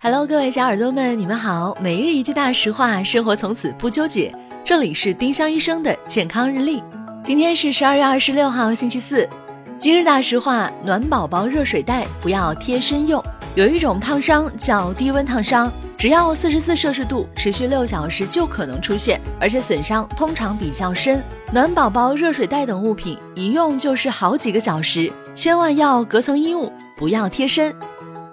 Hello，各位小耳朵们，你们好。每日一句大实话，生活从此不纠结。这里是丁香医生的健康日历。今天是十二月二十六号，星期四。今日大实话：暖宝宝热水袋不要贴身用。有一种烫伤叫低温烫伤，只要四十四摄氏度，持续六小时就可能出现，而且损伤通常比较深。暖宝宝热水袋等物品一用就是好几个小时，千万要隔层衣物，不要贴身。